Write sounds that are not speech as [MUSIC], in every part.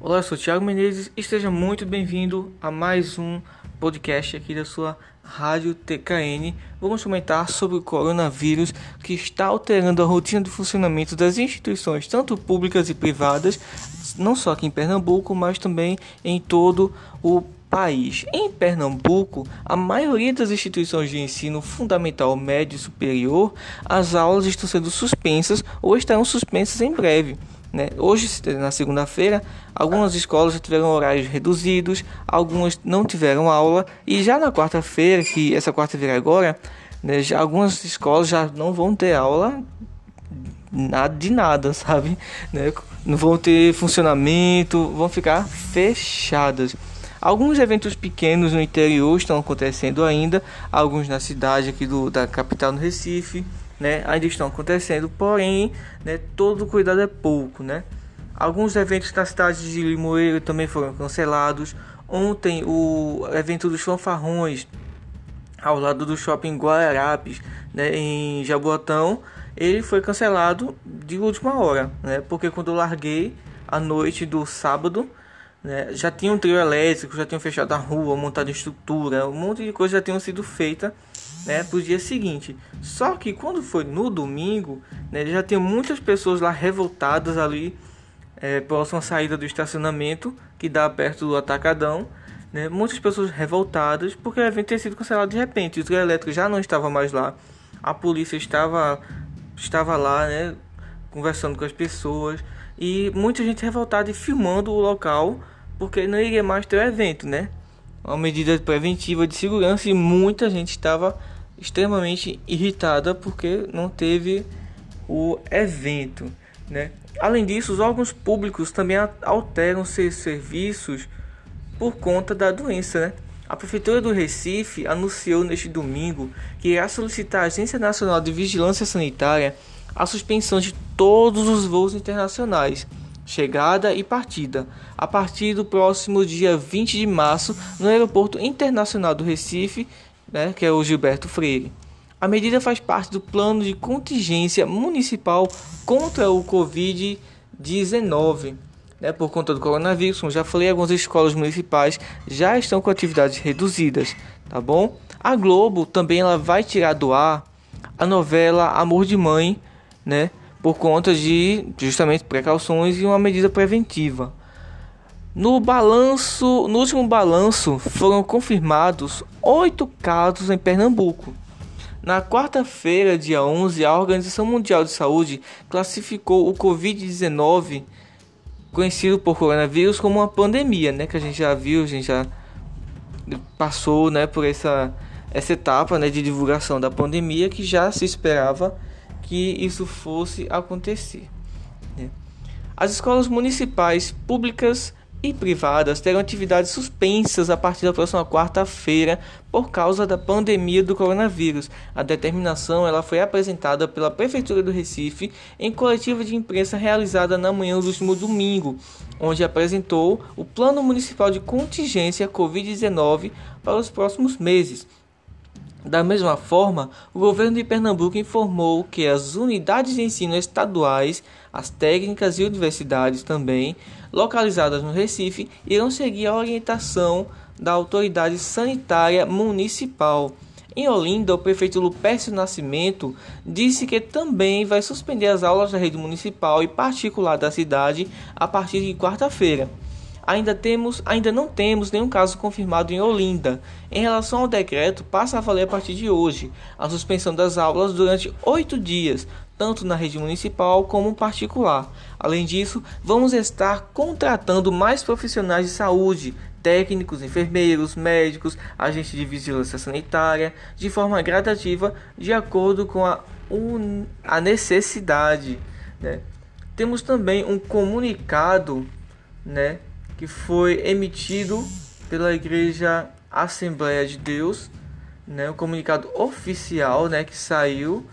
Olá, eu sou o Thiago Menezes e esteja muito bem-vindo a mais um podcast aqui da sua Rádio TKN. Vamos comentar sobre o coronavírus que está alterando a rotina de funcionamento das instituições, tanto públicas e privadas, não só aqui em Pernambuco, mas também em todo o país. Em Pernambuco, a maioria das instituições de ensino fundamental, médio e superior, as aulas estão sendo suspensas ou estarão suspensas em breve. Né? Hoje, na segunda-feira, algumas escolas já tiveram horários reduzidos, algumas não tiveram aula, e já na quarta-feira, que essa quarta-feira agora, né, já, algumas escolas já não vão ter aula nada de nada, [LAUGHS] sabe? Né? Não vão ter funcionamento, vão ficar fechadas. Alguns eventos pequenos no interior estão acontecendo ainda, alguns na cidade aqui do, da capital no Recife, né, ainda estão acontecendo, porém, né, todo cuidado é pouco, né? Alguns eventos na cidade de Limoeiro também foram cancelados. Ontem o evento dos fanfarrões ao lado do shopping Guararapes, né, em Jaboatão, ele foi cancelado de última hora, né? Porque quando eu larguei à noite do sábado, né? Já tinha um trio elétrico, já tinham fechado a rua, montado estrutura, um monte de coisa já tinham sido feita né, para o dia seguinte. Só que quando foi no domingo, né, já tinha muitas pessoas lá revoltadas ali, é, próximo à saída do estacionamento, que dá perto do Atacadão. Né, muitas pessoas revoltadas porque o evento tinha sido cancelado de repente. O trio elétrico já não estava mais lá, a polícia estava, estava lá, né, conversando com as pessoas e muita gente revoltada e filmando o local porque não iria mais ter o evento, né? Uma medida preventiva de segurança e muita gente estava extremamente irritada porque não teve o evento, né? Além disso, os órgãos públicos também alteram seus serviços por conta da doença, né? A Prefeitura do Recife anunciou neste domingo que irá solicitar à Agência Nacional de Vigilância Sanitária a suspensão de todos os voos internacionais, chegada e partida, a partir do próximo dia 20 de março no Aeroporto Internacional do Recife, né, que é o Gilberto Freire. A medida faz parte do plano de contingência municipal contra o Covid-19. Né, por conta do coronavírus, como já falei, algumas escolas municipais já estão com atividades reduzidas, tá bom? A Globo também ela vai tirar do ar a novela Amor de Mãe, né? Por conta de justamente precauções e uma medida preventiva. No balanço, no último balanço, foram confirmados oito casos em Pernambuco. Na quarta-feira, dia 11, a Organização Mundial de Saúde classificou o Covid-19, conhecido por coronavírus, como uma pandemia, né? Que a gente já viu, a gente já passou, né, por essa essa etapa, né, de divulgação da pandemia que já se esperava que isso fosse acontecer. Né? As escolas municipais, públicas e privadas terão atividades suspensas a partir da próxima quarta-feira por causa da pandemia do coronavírus. A determinação ela foi apresentada pela Prefeitura do Recife em coletiva de imprensa realizada na manhã do último domingo, onde apresentou o Plano Municipal de Contingência Covid-19 para os próximos meses. Da mesma forma, o governo de Pernambuco informou que as unidades de ensino estaduais, as técnicas e universidades também, localizadas no Recife, irão seguir a orientação da autoridade sanitária municipal. Em Olinda, o prefeito Lupércio Nascimento disse que também vai suspender as aulas da rede municipal e particular da cidade a partir de quarta-feira. Ainda, temos, ainda não temos nenhum caso confirmado em Olinda. Em relação ao decreto, passa a valer a partir de hoje a suspensão das aulas durante oito dias, tanto na rede municipal como particular. Além disso, vamos estar contratando mais profissionais de saúde, técnicos, enfermeiros, médicos, agentes de vigilância sanitária, de forma gradativa, de acordo com a, un... a necessidade. Né? Temos também um comunicado né, que foi emitido pela Igreja Assembleia de Deus, né, um comunicado oficial, né, que saiu,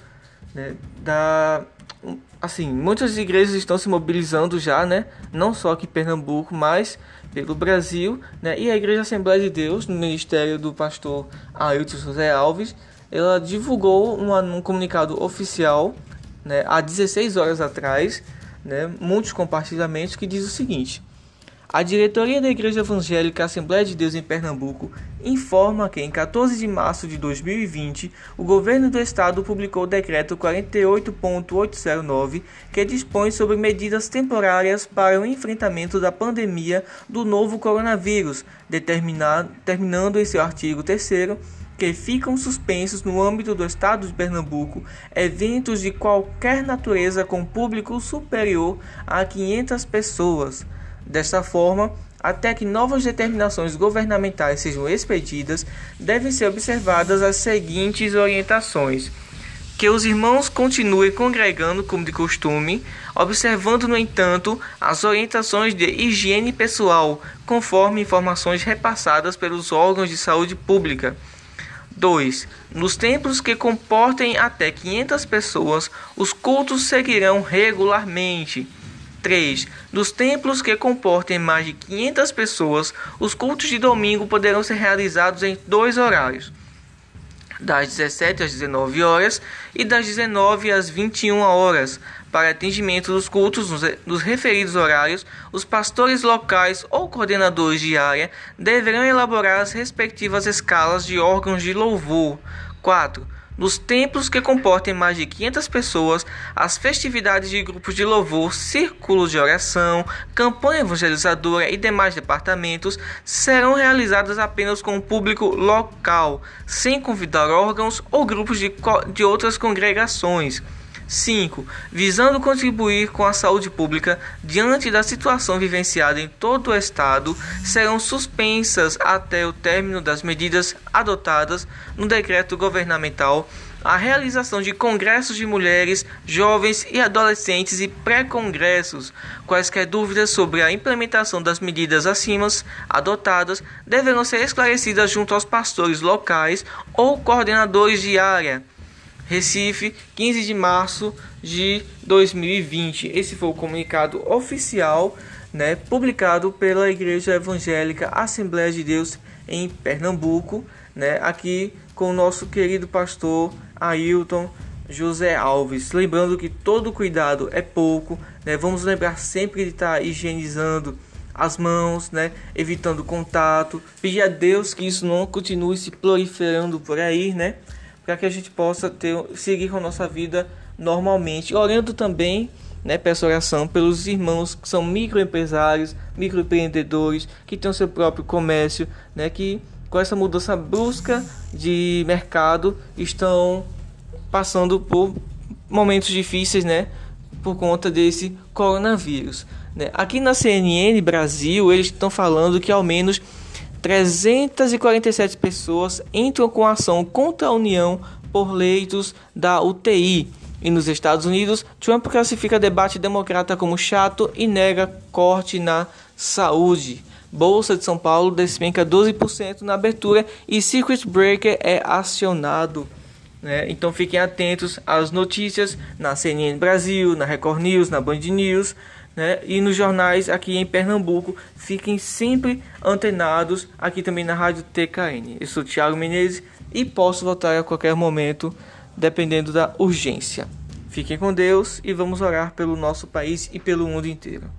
né, da assim, muitas igrejas estão se mobilizando já, né, não só aqui em Pernambuco, mas pelo Brasil, né, e a Igreja Assembleia de Deus, no ministério do pastor Ailton José Alves, ela divulgou uma, um comunicado oficial, né, há 16 horas atrás, né, muitos compartilhamentos que diz o seguinte: A diretoria da Igreja Evangélica Assembleia de Deus em Pernambuco informa que, em 14 de março de 2020, o governo do estado publicou o decreto 48.809, que dispõe sobre medidas temporárias para o enfrentamento da pandemia do novo coronavírus, determinando em seu artigo 3 que ficam suspensos no âmbito do estado de Pernambuco eventos de qualquer natureza com público superior a 500 pessoas Desta forma, até que novas determinações governamentais sejam expedidas, devem ser observadas as seguintes orientações: que os irmãos continuem congregando como de costume, observando, no entanto, as orientações de higiene pessoal, conforme informações repassadas pelos órgãos de saúde pública. 2. Nos templos que comportem até 500 pessoas, os cultos seguirão regularmente. 3. Dos templos que comportem mais de 500 pessoas, os cultos de domingo poderão ser realizados em dois horários, das 17 às 19 horas e das 19 às 21 horas. Para atendimento dos cultos nos referidos horários, os pastores locais ou coordenadores de área deverão elaborar as respectivas escalas de órgãos de louvor. 4. Nos templos que comportem mais de 500 pessoas, as festividades de grupos de louvor, círculos de oração, campanha evangelizadora e demais departamentos serão realizadas apenas com o público local, sem convidar órgãos ou grupos de, de outras congregações. 5. Visando contribuir com a saúde pública diante da situação vivenciada em todo o estado, serão suspensas até o término das medidas adotadas no decreto governamental a realização de congressos de mulheres, jovens e adolescentes e pré-congressos. Quaisquer dúvidas sobre a implementação das medidas acima adotadas deverão ser esclarecidas junto aos pastores locais ou coordenadores de área. Recife, 15 de março de 2020. Esse foi o comunicado oficial, né, publicado pela Igreja Evangélica Assembleia de Deus em Pernambuco, né, aqui com o nosso querido pastor Ailton José Alves. Lembrando que todo cuidado é pouco, né? Vamos lembrar sempre de estar higienizando as mãos, né? Evitando contato. Pedir a Deus que isso não continue se proliferando por aí, né? Para que a gente possa ter, seguir com a nossa vida normalmente. Orando também, né, peço oração pelos irmãos que são microempresários, microempreendedores, que têm o seu próprio comércio, né, que com essa mudança brusca de mercado estão passando por momentos difíceis, né, por conta desse coronavírus. Né. Aqui na CNN Brasil, eles estão falando que ao menos 347 pessoas entram com ação contra a União por leitos da UTI. E nos Estados Unidos, Trump classifica debate democrata como chato e nega corte na saúde. Bolsa de São Paulo despenca 12% na abertura e Circuit Breaker é acionado. Né? Então fiquem atentos às notícias na CNN Brasil, na Record News, na Band News né? E nos jornais aqui em Pernambuco, fiquem sempre antenados aqui também na Rádio TKN. Eu sou Thiago Menezes e posso voltar a qualquer momento, dependendo da urgência. Fiquem com Deus e vamos orar pelo nosso país e pelo mundo inteiro.